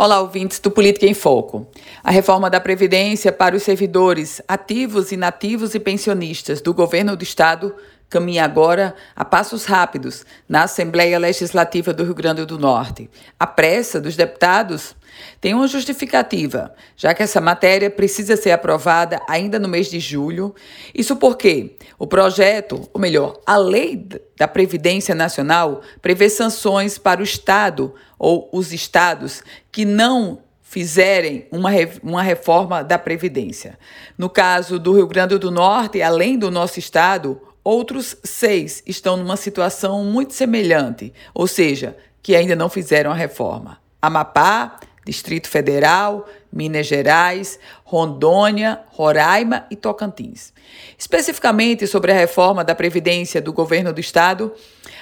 Olá, ouvintes do Política em Foco. A reforma da Previdência para os servidores ativos, inativos e pensionistas do governo do Estado caminha agora a passos rápidos na Assembleia Legislativa do Rio Grande do Norte. A pressa dos deputados tem uma justificativa, já que essa matéria precisa ser aprovada ainda no mês de julho. Isso porque o projeto, ou melhor, a lei da Previdência Nacional, prevê sanções para o Estado ou os estados que não fizerem uma, uma reforma da Previdência. No caso do Rio Grande do Norte, além do nosso estado, Outros seis estão numa situação muito semelhante, ou seja, que ainda não fizeram a reforma. Amapá, Distrito Federal, Minas Gerais, Rondônia, Roraima e Tocantins. Especificamente sobre a reforma da Previdência do governo do Estado,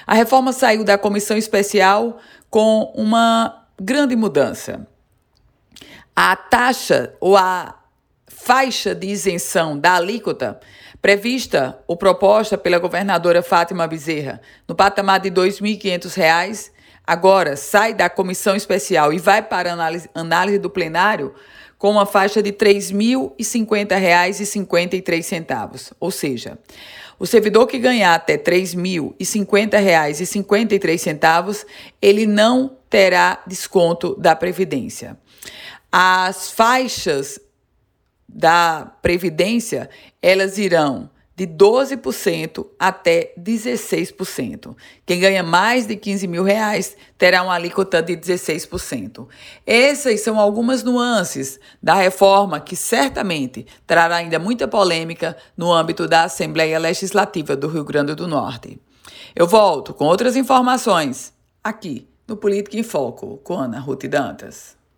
a reforma saiu da comissão especial com uma grande mudança. A taxa ou a faixa de isenção da alíquota prevista ou proposta pela governadora Fátima Bezerra no patamar de R$ 2.500, agora sai da comissão especial e vai para análise, análise do plenário com uma faixa de R$ 3.050,53. Ou seja, o servidor que ganhar até R$ 3.050,53, ele não terá desconto da Previdência. As faixas da Previdência, elas irão de 12% até 16%. Quem ganha mais de 15 mil reais terá uma alíquota de 16%. Essas são algumas nuances da reforma que certamente trará ainda muita polêmica no âmbito da Assembleia Legislativa do Rio Grande do Norte. Eu volto com outras informações aqui no Política em Foco com Ana Ruth Dantas.